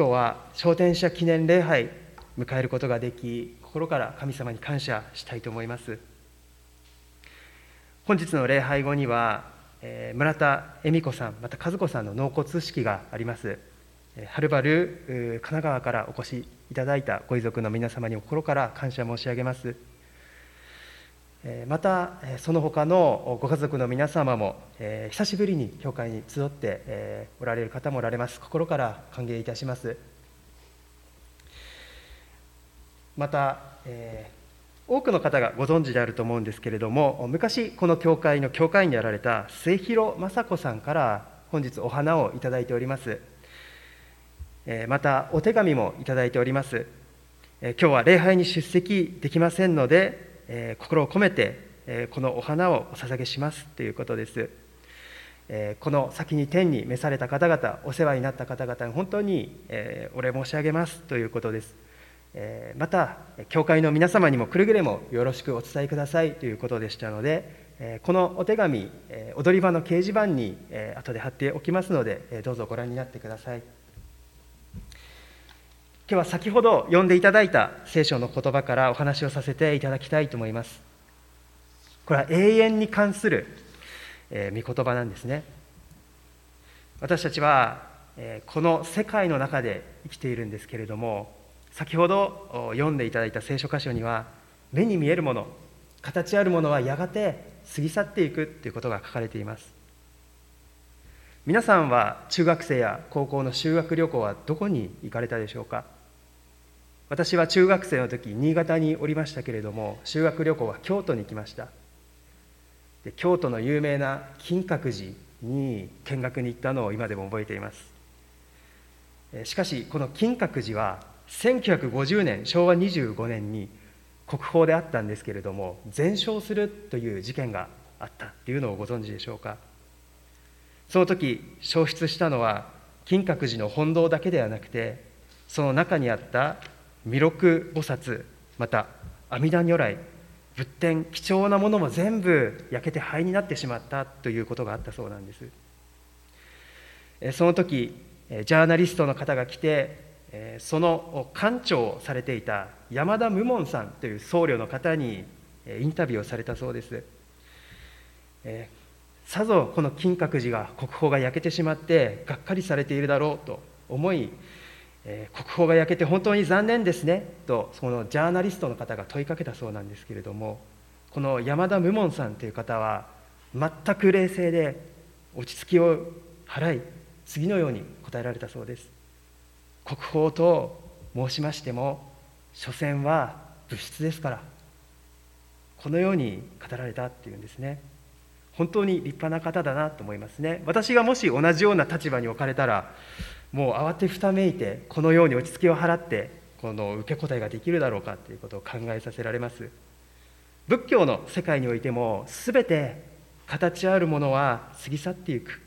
今日は昇天者記念礼拝迎えることができ心から神様に感謝したいと思います。本日の礼拝後には、えー、村田恵美子さんまた和子さんの納骨式があります。はるばる神奈川からお越しいただいたご遺族の皆様に心から感謝申し上げます。またその他のご家族の皆様もえ久しぶりに教会に集ってえおられる方もおられます。心から歓迎いたします。また、え多くの方がご存知であると思うんですけれども昔この教会の教会員であられた末広雅子さんから本日お花をいただいております。えまたお手紙もいただいております。え今日は礼拝に出席できませんのでえー、心を込めて、えー、このお花をお捧げしますということです、えー、この先に天に召された方々お世話になった方々に本当に、えお礼申し上げますということです、えまた教会の皆様にもくれぐれもよろしくお伝えくださいということでしたのでこのお手紙踊り場の掲示板に後で貼っておきますのでどうぞご覧になってください。今日は先ほど読んでいただいた聖書の言葉からお話をさせていただきたいと思います。これは永遠に関する、えー、御言葉なんですね。私たちは、えー、この世界の中で生きているんですけれども、先ほど読んでいただいた聖書箇所には、目に見えるもの、形あるものはやがて過ぎ去っていくということが書かれています。皆さんは中学生や高校の修学旅行はどこに行かれたでしょうか？私は中学生の時新潟におりましたけれども修学旅行は京都に来ました。で京都の有名な金閣寺に見学に行ったのを今でも覚えています。しかしこの金閣寺は1950年昭和25年に国宝であったんですけれども全焼するという事件があったというのをご存知でしょうか。その時焼失したのは金閣寺の本堂だけではなくてその中にあった弥勒菩薩また阿弥陀如来仏典貴重なものも全部焼けて灰になってしまったということがあったそうなんです。その時ジャーナリストの方が来てその館長をされていた山田無門さんという僧侶の方にインタビューをされたそうです。さぞこの金閣寺が国宝が焼けてしまってがっかりされているだろうと思いえー、国宝が焼けて本当に残念ですねとそのジャーナリストの方が問いかけたそうなんですけれどもこの山田無門さんという方は全く冷静で落ち着きを払い次のように答えられたそうです。国宝と申しましても所詮は物質ですからこのように語られたっていうんですね。本当に立派な方だなと思いますね。私がもし同じような立場に置かれたらもう慌てふためいてこのように落ち着きを払ってこの受け答えができるだろうかということを考えさせられます。仏教の世界においても全て形あるものは過ぎ去っていく。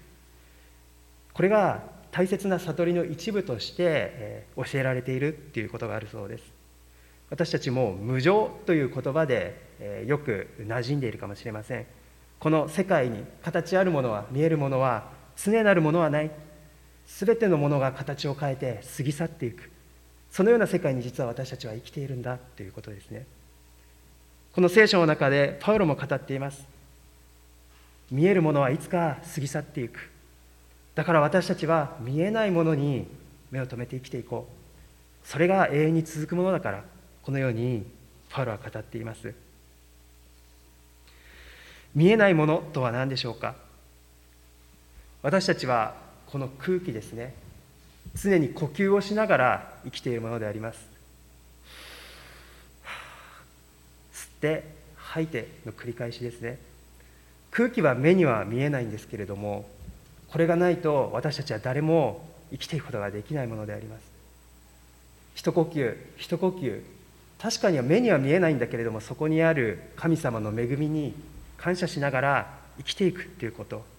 これが大切な悟りの一部として教えられているっていうことがあるそうです。私たちも無常という言葉でよく馴染んでいるかもしれません。この世界に形あるものは見えるものは常なるものはない。全てのものが形を変えて過ぎ去っていく。そのような世界に実は私たちは生きているんだということですね。この聖書の中でパウロも語っています。見えるものはいつか過ぎ去っていく。だから私たちは見えないものに目を留めて生きていこう。それが永遠に続くものだからこのようにパウロは語っています。見えないものとは何でしょうか？私たちはこの空気ですね。常に呼吸をしながら生きているものであります。吸って吐いての繰り返しですね。空気は目には見えないんですけれどもこれがないと私たちは誰も生きていくことができないものであります。一呼吸一呼吸確かには目には見えないんだけれどもそこにある神様の恵みに感謝しながら生きていくということ。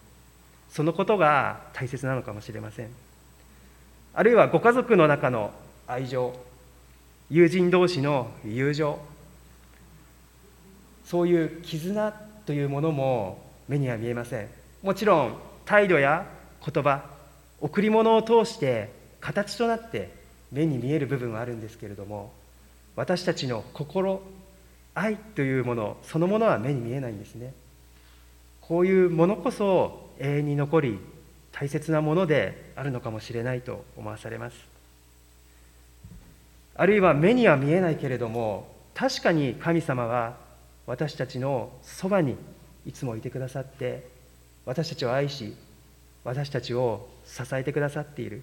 そのことが大切なのかもしれません。あるいはご家族の中の愛情友人同士の友情そういう絆というものも目には見えません。もちろん態度や言葉贈り物を通して形となって目に見える部分はあるんですけれども私たちの心愛というものそのものは目に見えないんですね。こういうものこそ永遠に残り大切なものであるのかもしれないと思わされます。あるいは目には見えないけれども確かに神様は私たちのそばにいつもいてくださって私たちを愛し私たちを支えてくださっている。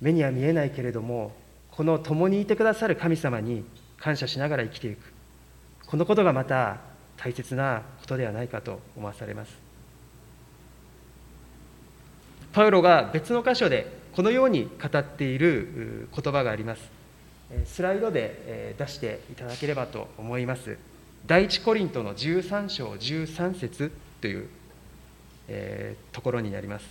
目には見えないけれどもこの共にいてくださる神様に感謝しながら生きていく。このことがまた大切なことではないかと思わされます。パウロが別の箇所でこのように語っている言葉があります。スライドで出していただければと思います。第一コリントの13章13節という、えー、ところになります。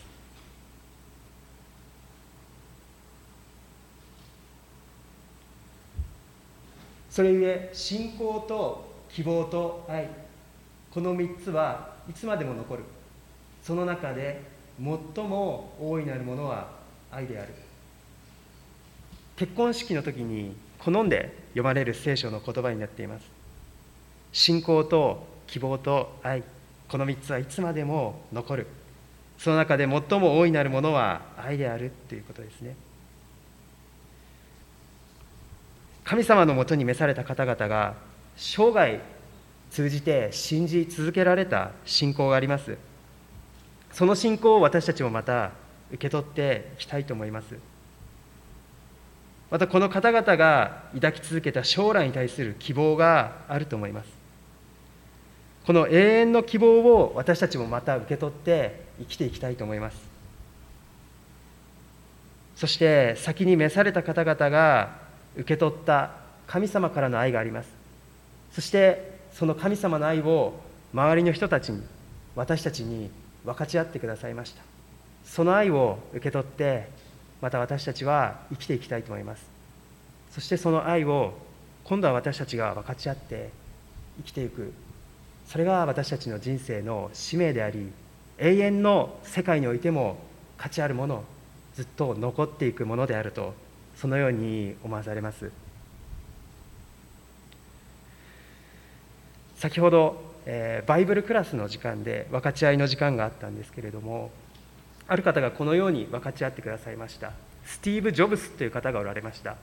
それゆえ信仰と希望と愛この3つはいつまでも残る。その中で最も大いなるものは愛である。結婚式の時に好んで読まれる聖書の言葉になっています。信仰と希望と愛。この3つはいつまでも残る。その中で最も大いなるものは愛であるということですね。神様のもとに召された方々が生涯通じて信じ続けられた信仰があります。その信仰を私たちもまた受け取っていきたいと思います。またこの方々が抱き続けた将来に対する希望があると思います。この永遠の希望を私たちもまた受け取って生きていきたいと思います。そして先に召された方々が受け取った神様からの愛があります。そしてその神様の愛を周りの人たちに私たちに分かち合ってくださいました。その愛を受け取ってまた私たちは生きていきたいと思います。そしてその愛を今度は私たちが分かち合って生きていく。それが私たちの人生の使命であり永遠の世界においても価値あるものずっと残っていくものであるとそのように思わされます。先ほど、えー、バイブルクラスの時間で分かち合いの時間があったんですけれどもある方がこのように分かち合ってくださいました。スティーブ・ジョブスという方がおられました。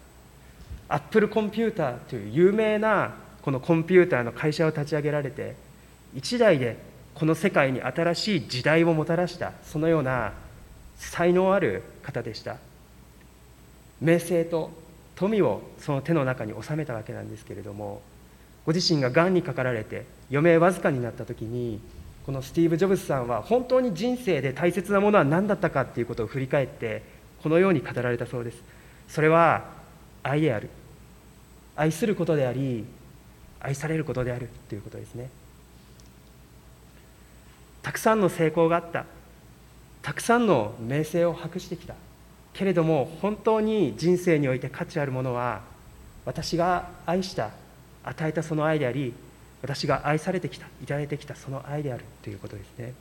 アップルコンピューターという有名なこのコンピューターの会社を立ち上げられて一代でこの世界に新しい時代をもたらしたそのような才能ある方でした。名声と富をその手の中に収めたわけなんですけれどもご自身ががんにかかられて余命わずかになった時にこのスティーブ・ジョブズさんは本当に人生で大切なものは何だったかっていうことを振り返ってこのように語られたそうです。それは愛である。愛することであり愛されることであるということですね。たくさんの成功があった。たくさんの名声を博してきた。けれども本当に人生において価値あるものは私が愛した与えたその愛であり私が愛されてきたいただいてきたその愛であるということですね。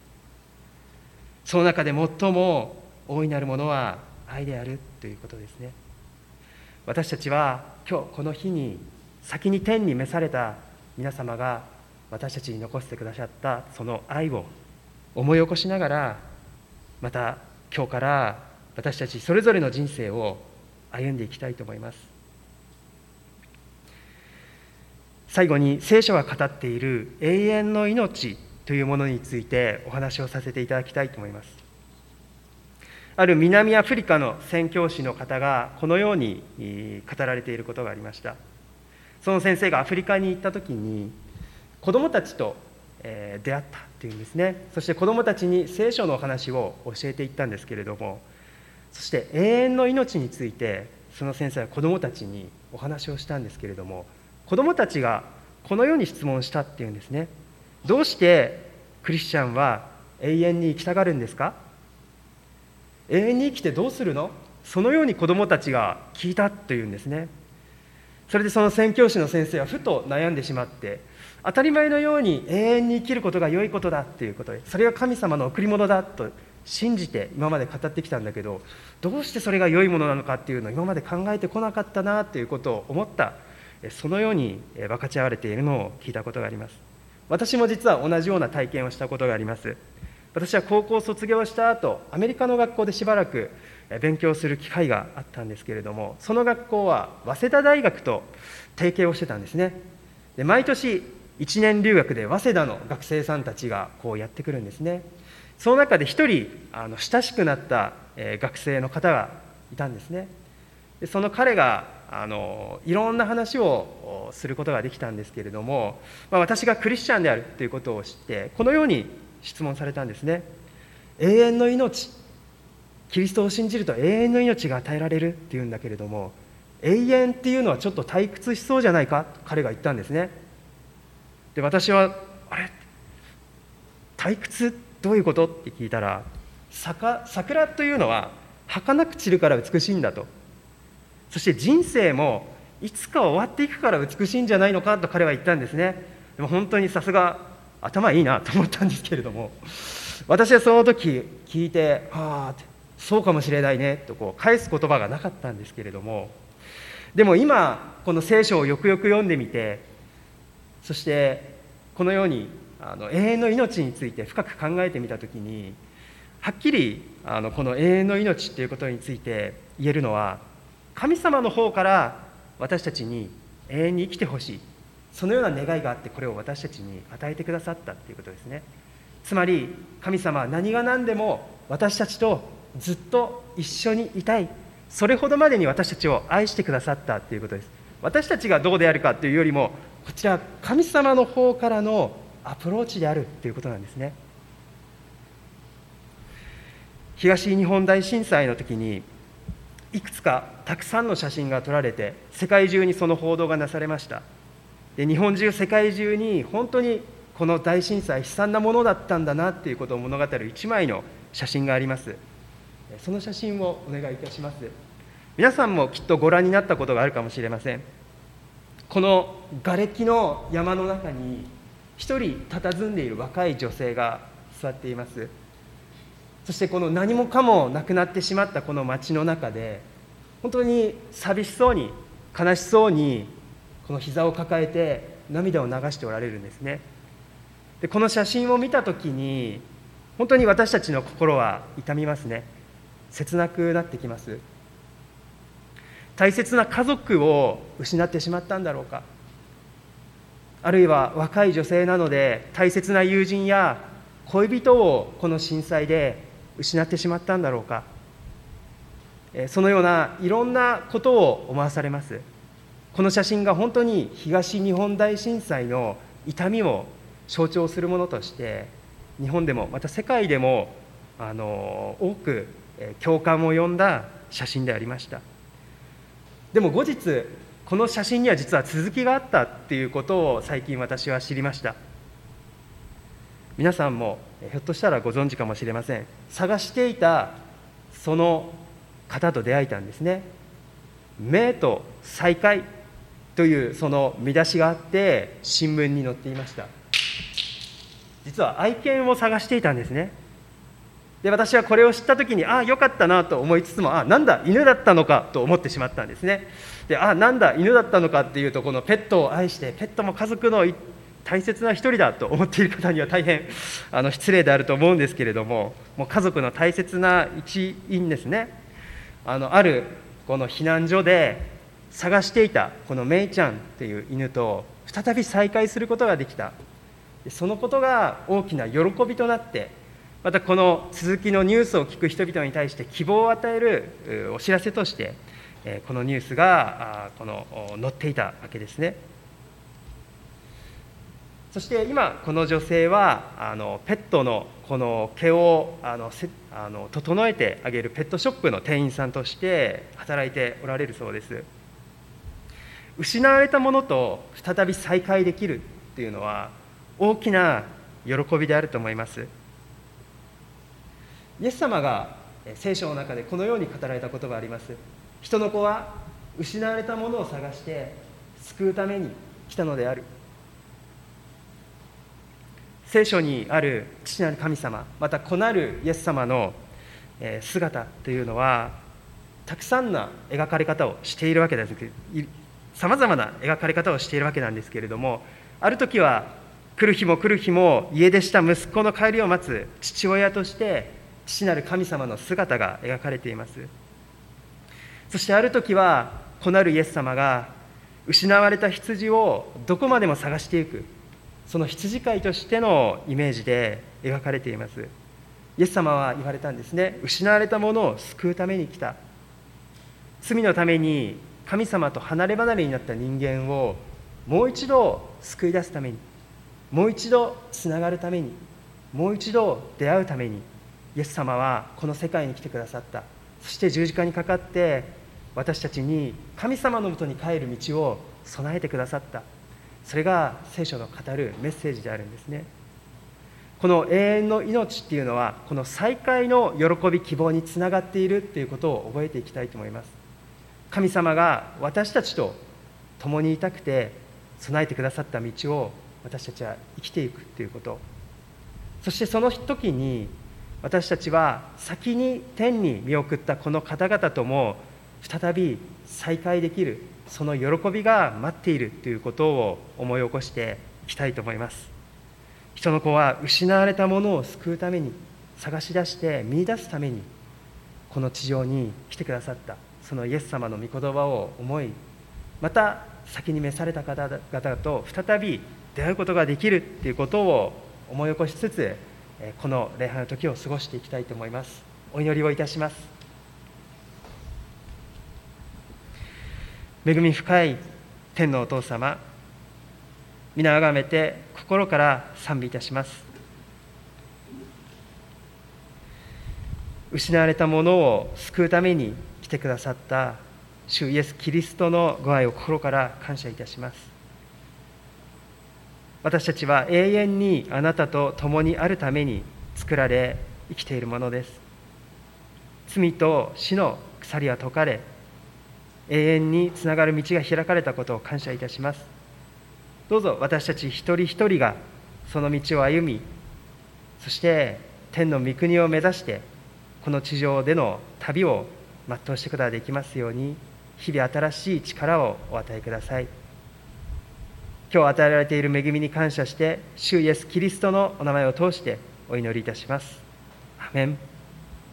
その中で最も大いなるものは愛であるということですね。私たちは今日この日に先に天に召された皆様が私たちに残してくださったその愛を思い起こしながらまた今日から私たちそれぞれの人生を歩んでいきたいと思います。最後に聖書が語っている永遠の命というものについてお話をさせていただきたいと思います。ある南アフリカの宣教師の方がこのように語られていることがありました。その先生がアフリカに行った時に子どもたちと出会ったっていうんですね。そして子どもたちに聖書のお話を教えていったんですけれどもそして永遠の命についてその先生は子どもたちにお話をしたんですけれども子どもたちがこのように質問したっていうんですね。どうしてクリスチャンは永遠に生きたがるんですか？永遠に生きてどうするの？そのように子どもたちが聞いたというんですね。それでその宣教師の先生はふと悩んでしまって当たり前のように永遠に生きることが良いことだっていうことでそれが神様の贈り物だと信じて今まで語ってきたんだけどどうしてそれが良いものなのかっていうのを今まで考えてこなかったなということを思ったそのように分かち合われているのを聞いたことがあります。私も実は同じような体験をしたことがあります。私は高校卒業した後アメリカの学校でしばらく勉強する機会があったんですけれどもその学校は早稲田大学と提携をしてたんですね。で毎年1年留学で早稲田の学生さんたちがこうやってくるんですね。その中で一人あの親しくなった、学生の方がいたんですね。でその彼があのいろんな話をすることができたんですけれども、まあ、私がクリスチャンであるということを知ってこのように質問されたんですね。永遠の命。キリストを信じると永遠の命が与えられるっていうんだけれども永遠っていうのはちょっと退屈しそうじゃないか？と彼が言ったんですね。で私はあれ？退屈？どういうこと？って聞いたら桜というのは儚く散るから美しいんだと。そして人生もいつか終わっていくから美しいんじゃないのかと彼は言ったんですね。でも本当にさすが頭いいなと思ったんですけれども私はその時聞いて「ああそうかもしれないね」とこう返す言葉がなかったんですけれどもでも今この聖書をよくよく読んでみてそしてこのようにあの永遠の命について深く考えてみた時にはっきりあのこの永遠の命っていうことについて言えるのは神様の方から私たちに永遠に生きてほしい。そのような願いがあってこれを私たちに与えてくださったっていうことですね。つまり神様は何が何でも私たちとずっと一緒にいたい。それほどまでに私たちを愛してくださったっていうことです。私たちがどうであるかというよりもこちら神様の方からのアプローチであるということなんですね。東日本大震災の時にいくつかたくさんの写真が撮られて世界中にその報道がなされました。で日本中世界中に本当にこの大震災悲惨なものだったんだなっていうことを物語る1枚の写真があります。その写真をお願いいたします。皆さんもきっとご覧になったことがあるかもしれません。この瓦礫の山の中に一人佇んでいる若い女性が座っています。そしてこの何もかもなくなってしまったこの街の中で本当に寂しそうに悲しそうにこの膝を抱えて涙を流しておられるんですね。でこの写真を見た時に本当に私たちの心は痛みますね。切なくなってきます。大切な家族を失ってしまったんだろうか。あるいは若い女性なので大切な友人や恋人をこの震災で失ってしまったんだろうか。そのようないろんなことを思わされます。この写真が本当に東日本大震災の痛みを象徴するものとして日本でもまた世界でもあの多く共感を呼んだ写真でありました。でも後日この写真には実は続きがあったっていうことを最近私は知りました。皆さんもひょっとしたらご存知かもしれません。探していたその方と出会えたんですね。名と再会というその見出しがあって新聞に載っていました。実は愛犬を探していたんですね。で私はこれを知った時にああよかったなと思いつつもあなんだ犬だったのかと思ってしまったんですね。であなんだ犬だったのかっていうとこのペットを愛してペットも家族の大切な一人だと思っている方には大変 あの失礼であると思うんですけれどももう家族の大切な一員ですね。あのあるこの避難所で探していたこのメイちゃんっていう犬と再び再会することができた。そのことが大きな喜びとなってまたこの続きのニュースを聞く人々に対して希望を与えるお知らせとしてこのニュースがこの載っていたわけですね。そして今この女性はあのペットのこの毛をあのせあの整えてあげるペットショップの店員さんとして働いておられるそうです。失われたものと再び再会できるっていうのは大きな喜びであると思います。イエス様が聖書の中でこのように語られたことがあります。人の子は失われたものを探して救うために来たのである。聖書にある父なる神様また子なるイエス様の姿というのはたくさんの描かれ方をしているわけです。さまざまな描かれ方をしているわけなんですけれどもある時は来る日も来る日も家出した息子の帰りを待つ父親として父なる神様の姿が描かれています。そしてある時は子なるイエス様が失われた羊をどこまでも探していく。その羊飼いとしてのイメージで描かれています。イエス様は言われたんですね。失われたものを救うために来た。罪のために神様と離れ離れになった人間をもう一度救い出すためにもう一度つながるためにもう一度出会うためにイエス様はこの世界に来てくださった。そして十字架にかかって私たちに神様のもとに帰る道を備えてくださった。それが聖書の語るメッセージであるんですね。この永遠の命っていうのはこの再会の喜び希望につながっているっていうことを覚えていきたいと思います。神様が私たちと共にいたくて備えてくださった道を私たちは生きていくということ。そしてその時に私たちは先に天に見送ったこの方々とも再び再会できる。その喜びが待っているということを思い起こしていきたいと思います。人の子は失われたものを救うために探し出して見いだすためにこの地上に来てくださった。そのイエス様の御言葉を思いまた先に召された方々と再び出会うことができるということを思い起こしつつこの礼拝の時を過ごしていきたいと思います。お祈りをいたします。恵み深い天のお父様皆あがめて心から賛美いたします。失われたものを救うために来てくださった主イエス・キリストのご愛を心から感謝いたします。私たちは永遠にあなたと共にあるために作られ生きているものです。罪と死の鎖は解かれ永遠につながる道が開かれたことを感謝いたします。どうぞ私たち一人一人がその道を歩みそして天の御国を目指してこの地上での旅を全うしてことができますように日々新しい力をお与えください。今日与えられている恵みに感謝して主イエス・キリストのお名前を通してお祈りいたします。アメン。